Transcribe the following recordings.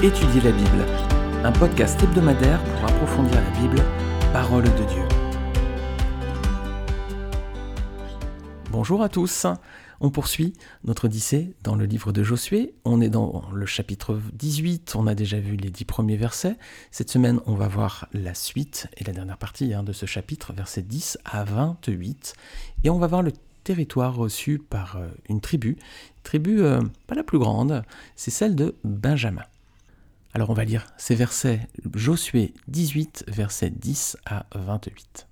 Étudier la Bible, un podcast hebdomadaire pour approfondir la Bible, parole de Dieu. Bonjour à tous. On poursuit notre Odyssée dans le livre de Josué. On est dans le chapitre 18. On a déjà vu les dix premiers versets. Cette semaine, on va voir la suite et la dernière partie hein, de ce chapitre, versets 10 à 28. Et on va voir le territoire reçu par euh, une tribu. Tribu euh, pas la plus grande, c'est celle de Benjamin. Alors on va lire ces versets, Josué 18, versets 10 à 28.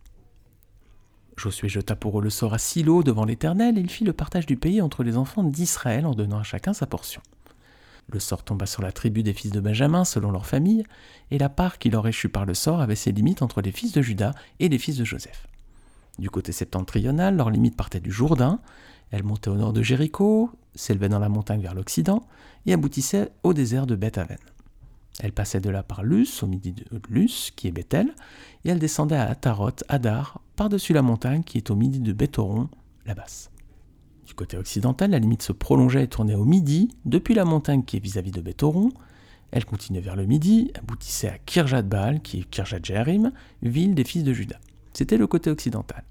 Josué jeta pour eux le sort à Silo devant l'Éternel, et il fit le partage du pays entre les enfants d'Israël en donnant à chacun sa portion. Le sort tomba sur la tribu des fils de Benjamin selon leur famille, et la part qui leur échut par le sort avait ses limites entre les fils de Judas et les fils de Joseph. Du côté septentrional, leur limite partait du Jourdain, elle montait au nord de Jéricho, s'élevait dans la montagne vers l'Occident, et aboutissait au désert de Beth-Aven. Elle passait de là par Lus, au midi de Lus, qui est Bethel, et elle descendait à Ataroth, Adar, par-dessus la montagne qui est au midi de Bethoron, la basse. Du côté occidental, la limite se prolongeait et tournait au midi, depuis la montagne qui est vis-à-vis de Bethoron. Elle continuait vers le midi, aboutissait à Kirjat Baal, qui est Kirjat Jearim, ville des fils de Juda. C'était le côté occidental.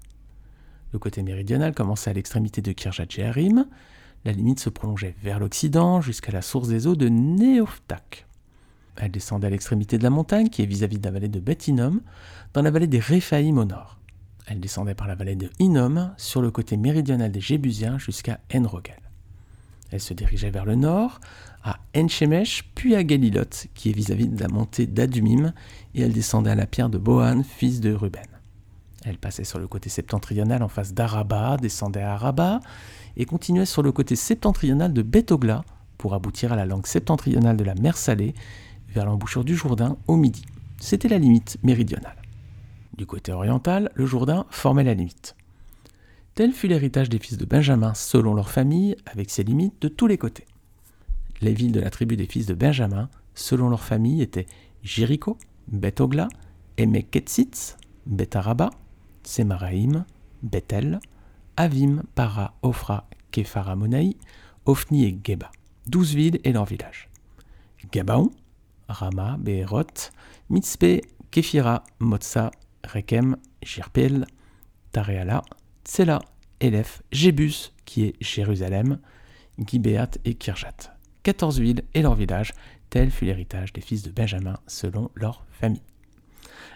Le côté méridional commençait à l'extrémité de Kirjat Jearim. La limite se prolongeait vers l'occident jusqu'à la source des eaux de Néoftak. Elle descendait à l'extrémité de la montagne, qui est vis-à-vis de la vallée de Beth dans la vallée des Réphaïm au nord. Elle descendait par la vallée de Hinnom, sur le côté méridional des Jébusiens, jusqu'à Enrogel. Elle se dirigeait vers le nord, à Enchemesh, puis à Galilot, qui est vis-à-vis de la montée d'Adumim, et elle descendait à la pierre de Bohan, fils de Ruben. Elle passait sur le côté septentrional en face d'Araba, descendait à Araba, et continuait sur le côté septentrional de Betogla, pour aboutir à la langue septentrionale de la mer Salée, vers l'embouchure du Jourdain au midi. C'était la limite méridionale. Du côté oriental, le Jourdain formait la limite. Tel fut l'héritage des fils de Benjamin selon leur famille, avec ses limites de tous les côtés. Les villes de la tribu des fils de Benjamin, selon leur famille, étaient Jéricho, Bethogla, Emeketzitz, Betharaba, Semaraïm, Bethel, Avim, Para, Ophra, Kephara, Monaï, Ophni et Geba. Douze villes et leurs villages. Gabaon, Rama, Beerot, Mitzpe, Kefira, Motsa, Rekem, Jirpel, Tareala, Tsela, Elef, Jébus, qui est Jérusalem, Gibéat et Kirjat. 14 villes et leurs villages, tel fut l'héritage des fils de Benjamin selon leur famille.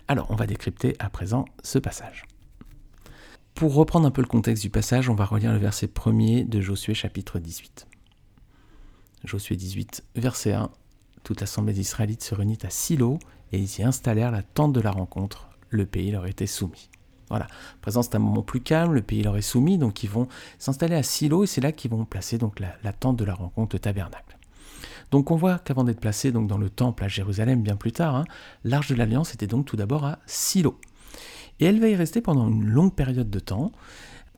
Alors, on va décrypter à présent ce passage. Pour reprendre un peu le contexte du passage, on va relire le verset 1er de Josué chapitre 18. Josué 18, verset 1 toute l'assemblée d'Israélites se réunit à Silo et ils y installèrent la tente de la rencontre. Le pays leur était soumis. Voilà. À présent, c'est un moment plus calme, le pays leur est soumis, donc ils vont s'installer à Silo et c'est là qu'ils vont placer donc la, tente de la rencontre, le tabernacle. Donc on voit qu'avant d'être placé donc dans le temple à Jérusalem bien plus tard, hein, l'arche de l'alliance était donc tout d'abord à Silo. Et elle va y rester pendant une longue période de temps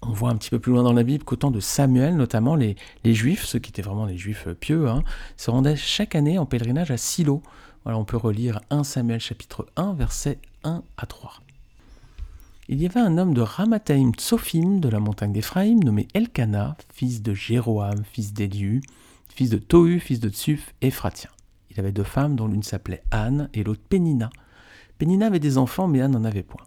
on voit un petit peu plus loin dans la Bible qu'au temps de Samuel, notamment les, Juifs, ceux qui étaient vraiment des Juifs pieux, hein, se rendaient chaque année en pèlerinage à Silo. On peut relire 1 Samuel chapitre 1, versets 1 à 3. Il y avait un homme de Ramathaïm Tsophim de la montagne d'Éphraïm, nommé Elkana, fils de Jéroam, fils d'Éliu, fils de Tohu, fils de Tsuf, Éphratien. Il avait deux femmes, dont l'une s'appelait Anne et l'autre Pénina. Pénina avait des enfants, mais Anne n'en avait point.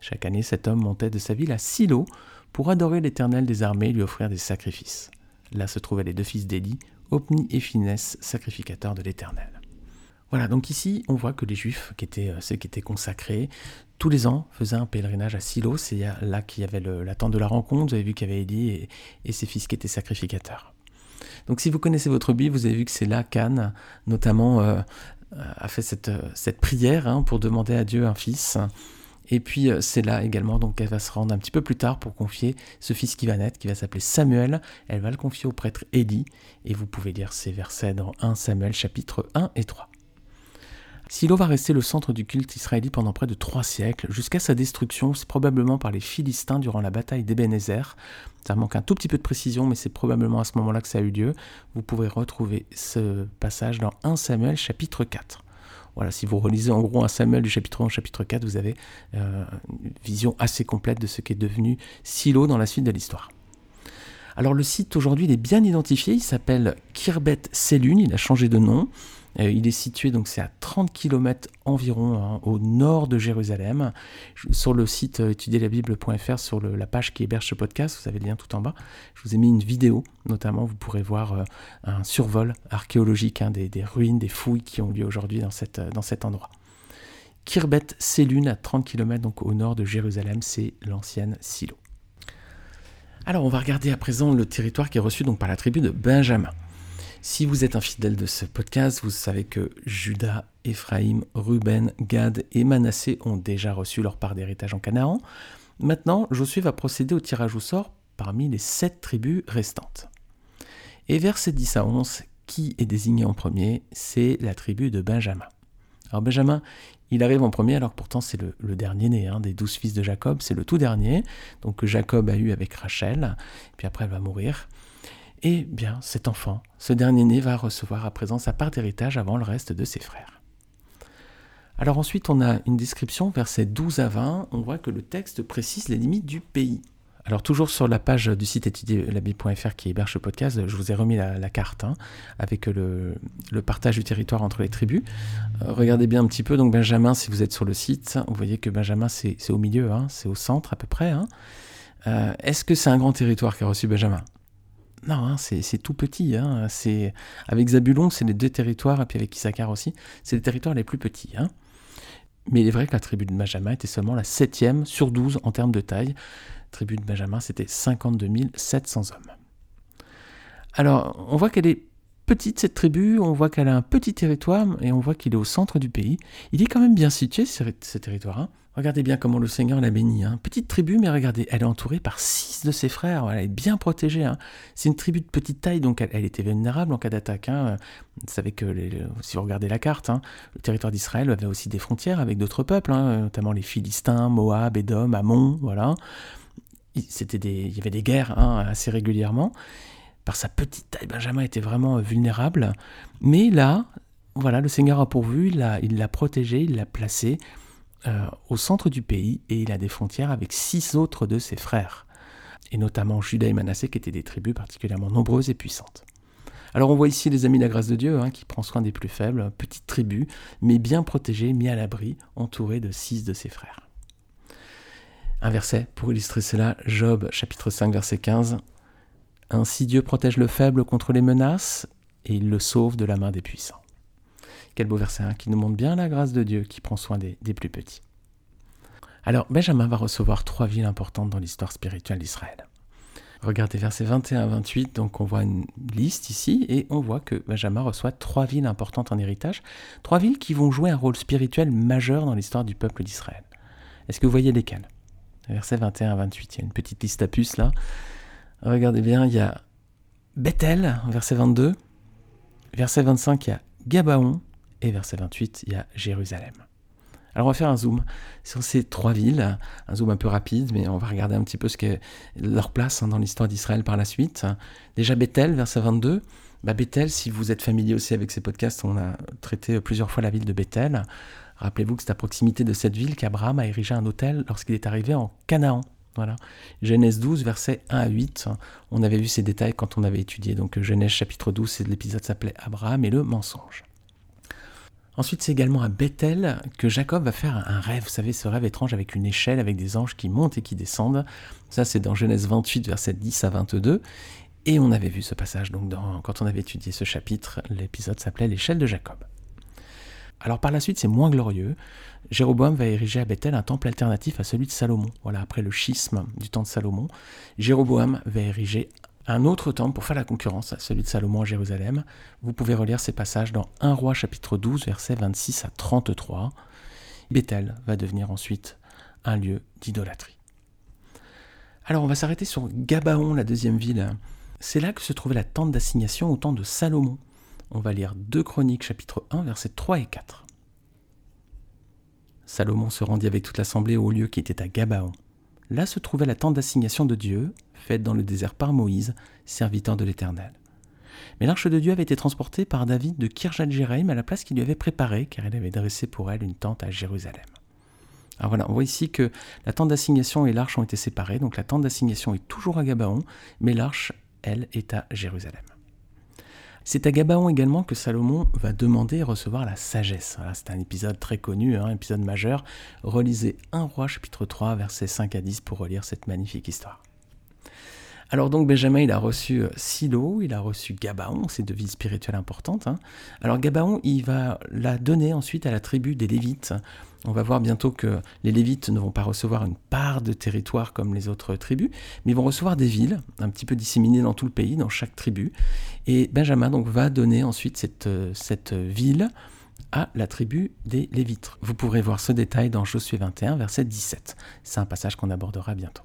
Chaque année, cet homme montait de sa ville à Silo pour adorer l'Éternel des armées et lui offrir des sacrifices. Là se trouvaient les deux fils d'Élie, Opni et Phinès, sacrificateurs de l'Éternel. Voilà, donc ici, on voit que les Juifs, qui étaient euh, ceux qui étaient consacrés, tous les ans faisaient un pèlerinage à Silo. C'est là qu'il y avait la tente de la rencontre. Vous avez vu qu'il y avait Élie et, ses fils qui étaient sacrificateurs. Donc, si vous connaissez votre Bible, vous avez vu que c'est là qu'Anne, notamment, euh, a fait cette, cette prière hein, pour demander à Dieu un fils. Et puis euh, c'est là également donc qu'elle va se rendre un petit peu plus tard pour confier ce fils qui va naître, qui va s'appeler Samuel. Elle va le confier au prêtre Élie, et vous pouvez lire ces versets dans 1 Samuel chapitre 1 et 3. Silo va rester le centre du culte israélite pendant près de trois siècles, jusqu'à sa destruction, probablement par les Philistins durant la bataille d'Ebenezer. Ça manque un tout petit peu de précision, mais c'est probablement à ce moment-là que ça a eu lieu. Vous pouvez retrouver ce passage dans 1 Samuel chapitre 4. Voilà, si vous relisez en gros un Samuel du chapitre 1 au chapitre 4, vous avez euh, une vision assez complète de ce qui est devenu Silo dans la suite de l'histoire. Alors le site aujourd'hui est bien identifié, il s'appelle Kirbet Selun, il a changé de nom. Euh, il est situé, donc c'est à 30 km environ hein, au nord de Jérusalem. Sur le site euh, étudierlabible.fr, sur la page qui héberge ce podcast, vous avez le lien tout en bas. Je vous ai mis une vidéo, notamment, vous pourrez voir euh, un survol archéologique hein, des, ruines, des fouilles qui ont lieu aujourd'hui dans, cet endroit. Kirbet Selun, à 30 km donc au nord de Jérusalem, c'est l'ancienne Silo. Alors on va regarder à présent le territoire qui est reçu donc par la tribu de Benjamin. Si vous êtes un fidèle de ce podcast, vous savez que Judas, Éphraïm, Ruben, Gad et Manassé ont déjà reçu leur part d'héritage en Canaan. Maintenant, Josué va procéder au tirage au sort parmi les sept tribus restantes. Et verset 10 à 11, qui est désigné en premier C'est la tribu de Benjamin. Alors Benjamin, il arrive en premier alors que pourtant c'est le, dernier né hein, des douze fils de Jacob, c'est le tout dernier, donc que Jacob a eu avec Rachel, puis après elle va mourir. Et bien cet enfant, ce dernier né va recevoir à présent sa part d'héritage avant le reste de ses frères. Alors ensuite on a une description, versets 12 à 20, on voit que le texte précise les limites du pays. Alors toujours sur la page du site étudierlabible.fr qui héberge ce podcast, je vous ai remis la, carte hein, avec le, partage du territoire entre les tribus. Euh, regardez bien un petit peu, donc Benjamin, si vous êtes sur le site, vous voyez que Benjamin c'est au milieu, hein, c'est au centre à peu près. Hein. Euh, est-ce que c'est un grand territoire qu'a reçu Benjamin? Non, c'est tout petit. C'est avec Zabulon, c'est les deux territoires, et puis avec Issachar aussi, c'est les territoires les plus petits. Mais il est vrai que la tribu de Benjamin était seulement la septième sur 12 en termes de taille tribu de Benjamin, c'était 52 700 hommes. Alors, on voit qu'elle est petite, cette tribu, on voit qu'elle a un petit territoire, et on voit qu'il est au centre du pays. Il est quand même bien situé, ce, territoire. Hein. Regardez bien comment le Seigneur l'a béni. Hein. Petite tribu, mais regardez, elle est entourée par six de ses frères. Elle est bien protégée. Hein. C'est une tribu de petite taille, donc elle, était vulnérable en cas d'attaque. Vous savez que si vous regardez la carte, le territoire d'Israël avait aussi des frontières avec d'autres peuples, notamment les Philistins, Moab, Édom, Ammon, voilà il y avait des guerres hein, assez régulièrement. Par sa petite taille, Benjamin était vraiment vulnérable. Mais là, voilà, le Seigneur a pourvu, il l'a protégé, il l'a placé euh, au centre du pays et il a des frontières avec six autres de ses frères, et notamment Judas et Manassé qui étaient des tribus particulièrement nombreuses et puissantes. Alors on voit ici les amis de la grâce de Dieu hein, qui prend soin des plus faibles, petite tribu, mais bien protégée, mis à l'abri, entourée de six de ses frères. Un verset pour illustrer cela, Job chapitre 5 verset 15. Ainsi Dieu protège le faible contre les menaces et il le sauve de la main des puissants. Quel beau verset hein, qui nous montre bien la grâce de Dieu qui prend soin des, plus petits. Alors Benjamin va recevoir trois villes importantes dans l'histoire spirituelle d'Israël. Regardez versets 21 à 28, donc on voit une liste ici, et on voit que Benjamin reçoit trois villes importantes en héritage, trois villes qui vont jouer un rôle spirituel majeur dans l'histoire du peuple d'Israël. Est-ce que vous voyez lesquelles? Versets 21 à 28. Il y a une petite liste à puces là. Regardez bien, il y a Bethel, verset 22. Verset 25, il y a Gabaon. Et verset 28, il y a Jérusalem. Alors on va faire un zoom sur ces trois villes, un zoom un peu rapide, mais on va regarder un petit peu ce leur place hein, dans l'histoire d'Israël par la suite. Déjà Bethel, verset 22. Bah Bethel, si vous êtes familier aussi avec ces podcasts, on a traité plusieurs fois la ville de Bethel. Rappelez-vous que c'est à proximité de cette ville qu'Abraham a érigé un hôtel lorsqu'il est arrivé en Canaan. Voilà. Genèse 12, versets 1 à 8. On avait vu ces détails quand on avait étudié. Donc Genèse chapitre 12, l'épisode s'appelait Abraham et le mensonge. Ensuite, c'est également à Bethel que Jacob va faire un rêve. Vous savez, ce rêve étrange avec une échelle, avec des anges qui montent et qui descendent. Ça, c'est dans Genèse 28, versets 10 à 22. Et on avait vu ce passage donc quand on avait étudié ce chapitre. L'épisode s'appelait L'échelle de Jacob. Alors par la suite, c'est moins glorieux. Jéroboam va ériger à Bethel un temple alternatif à celui de Salomon. Voilà, après le schisme du temps de Salomon, Jéroboam va ériger un autre temple pour faire la concurrence à celui de Salomon à Jérusalem. Vous pouvez relire ces passages dans 1 roi chapitre 12, versets 26 à 33. Bethel va devenir ensuite un lieu d'idolâtrie. Alors on va s'arrêter sur Gabaon, la deuxième ville. C'est là que se trouvait la tente d'assignation au temps de Salomon. On va lire 2 Chroniques chapitre 1 versets 3 et 4. Salomon se rendit avec toute l'assemblée au lieu qui était à Gabaon. Là se trouvait la tente d'assignation de Dieu, faite dans le désert par Moïse, serviteur de l'Éternel. Mais l'arche de Dieu avait été transportée par David de Kirjat Jéraïm à la place qu'il lui avait préparée, car il avait dressé pour elle une tente à Jérusalem. Alors voilà, on voit ici que la tente d'assignation et l'arche ont été séparées, donc la tente d'assignation est toujours à Gabaon, mais l'arche, elle, est à Jérusalem. C'est à Gabaon également que Salomon va demander et recevoir la sagesse. c'est un épisode très connu, un hein, épisode majeur. Relisez 1 roi chapitre 3 versets 5 à 10 pour relire cette magnifique histoire. Alors donc Benjamin, il a reçu euh, Silo, il a reçu Gabaon, ces deux villes spirituelles importantes. Hein. Alors Gabaon, il va la donner ensuite à la tribu des Lévites. On va voir bientôt que les Lévites ne vont pas recevoir une part de territoire comme les autres tribus, mais ils vont recevoir des villes, un petit peu disséminées dans tout le pays, dans chaque tribu. Et Benjamin donc va donner ensuite cette, euh, cette ville à la tribu des Lévites. Vous pourrez voir ce détail dans Josué 21, verset 17. C'est un passage qu'on abordera bientôt.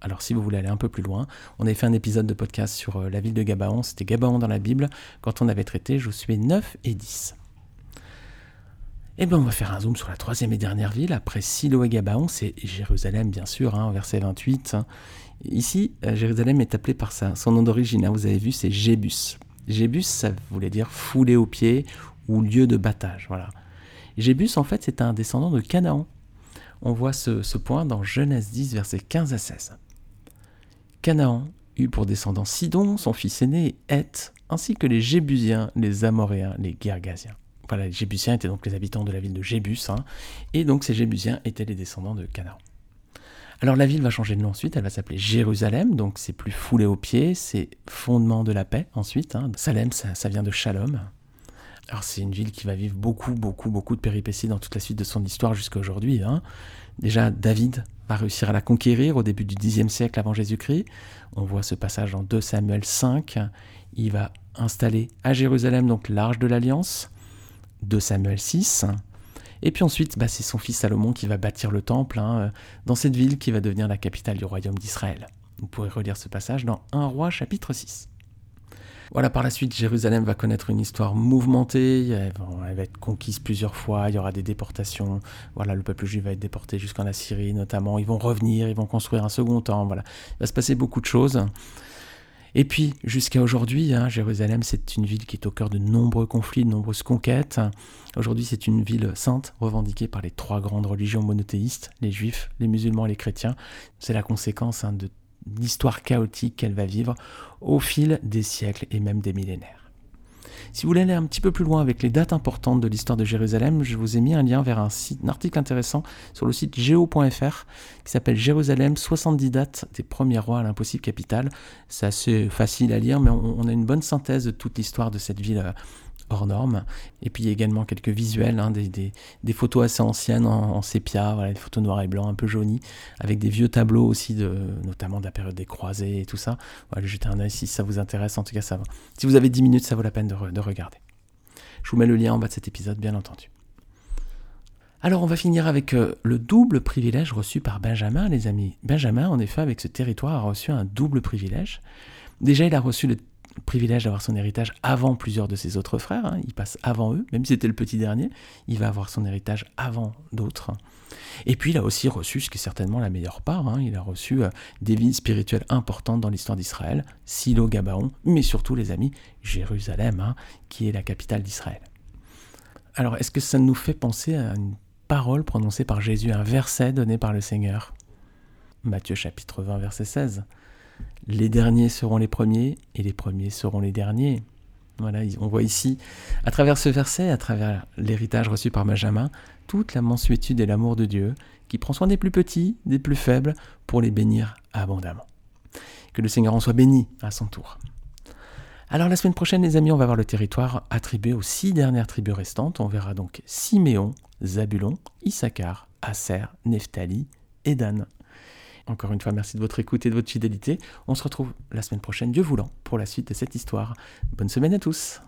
Alors si vous voulez aller un peu plus loin, on avait fait un épisode de podcast sur euh, la ville de Gabaon, c'était Gabaon dans la Bible, quand on avait traité Josué 9 et 10. Eh bien on va faire un zoom sur la troisième et dernière ville, après Silo et Gabaon, c'est Jérusalem bien sûr, hein, verset 28. Ici, euh, Jérusalem est appelée par son nom d'origine, hein, vous avez vu, c'est Jébus. Jébus, ça voulait dire foulé aux pieds ou lieu de battage, voilà. Jébus, en fait, c'est un descendant de Canaan. On voit ce, point dans Genèse 10, versets 15 à 16. Canaan eut pour descendants Sidon, son fils aîné, et Heth, ainsi que les Jébusiens, les Amoréens, les Gergasiens. Les Jébusiens étaient donc les habitants de la ville de Jébus, hein, et donc ces Jébusiens étaient les descendants de Canaan. Alors la ville va changer de nom ensuite, elle va s'appeler Jérusalem, donc c'est plus foulé aux pieds, c'est fondement de la paix ensuite. Hein. Salem, ça, vient de Shalom. Alors c'est une ville qui va vivre beaucoup, beaucoup, beaucoup de péripéties dans toute la suite de son histoire jusqu'à aujourd'hui. Hein. Déjà, David va réussir à la conquérir au début du Xe siècle avant Jésus-Christ. On voit ce passage dans 2 Samuel 5. Il va installer à Jérusalem donc l'arche de l'alliance, 2 Samuel 6. Et puis ensuite, bah, c'est son fils Salomon qui va bâtir le temple hein, dans cette ville qui va devenir la capitale du royaume d'Israël. Vous pourrez relire ce passage dans 1 roi chapitre 6. Voilà, par la suite, Jérusalem va connaître une histoire mouvementée, elle va, être conquise plusieurs fois, il y aura des déportations, voilà, le peuple juif va être déporté jusqu'en Assyrie notamment, ils vont revenir, ils vont construire un second temple, voilà, il va se passer beaucoup de choses. Et puis, jusqu'à aujourd'hui, hein, Jérusalem, c'est une ville qui est au cœur de nombreux conflits, de nombreuses conquêtes. Aujourd'hui, c'est une ville sainte, revendiquée par les trois grandes religions monothéistes, les juifs, les musulmans et les chrétiens. C'est la conséquence hein, de l'histoire chaotique qu'elle va vivre au fil des siècles et même des millénaires. Si vous voulez aller un petit peu plus loin avec les dates importantes de l'histoire de Jérusalem, je vous ai mis un lien vers un, article intéressant sur le site geo.fr qui s'appelle Jérusalem 70 dates des premiers rois à l'impossible capitale. C'est assez facile à lire, mais on, on, a une bonne synthèse de toute l'histoire de cette ville euh, hors norme. Et puis il y a également quelques visuels, hein, des, photos assez anciennes en, sépia, voilà, des photos noir et blanc un peu jaunies, avec des vieux tableaux aussi, de, notamment de la période des croisés et tout ça. Voilà, jetez un œil si ça vous intéresse, en tout cas ça va. Si vous avez 10 minutes, ça vaut la peine de, regarder. Je vous mets le lien en bas de cet épisode, bien entendu. Alors on va finir avec euh, le double privilège reçu par Benjamin, les amis. Benjamin, en effet, avec ce territoire, a reçu un double privilège. Déjà, il a reçu le privilège d'avoir son héritage avant plusieurs de ses autres frères. Hein. Il passe avant eux, même si c'était le petit dernier, il va avoir son héritage avant d'autres. Et puis il a aussi reçu, ce qui est certainement la meilleure part, hein, il a reçu euh, des villes spirituelles importantes dans l'histoire d'Israël, Silo, Gabaon, mais surtout les amis, Jérusalem, hein, qui est la capitale d'Israël. Alors est-ce que ça nous fait penser à une parole prononcée par Jésus, un verset donné par le Seigneur? Matthieu chapitre 20, verset 16 les derniers seront les premiers et les premiers seront les derniers. Voilà, on voit ici, à travers ce verset, à travers l'héritage reçu par Benjamin, toute la mansuétude et l'amour de Dieu, qui prend soin des plus petits, des plus faibles, pour les bénir abondamment. Que le Seigneur en soit béni à son tour. Alors la semaine prochaine, les amis, on va voir le territoire attribué aux six dernières tribus restantes. On verra donc Siméon, Zabulon, Issachar, Aser, Nephtali et Dan. Encore une fois, merci de votre écoute et de votre fidélité. On se retrouve la semaine prochaine, Dieu voulant, pour la suite de cette histoire. Bonne semaine à tous.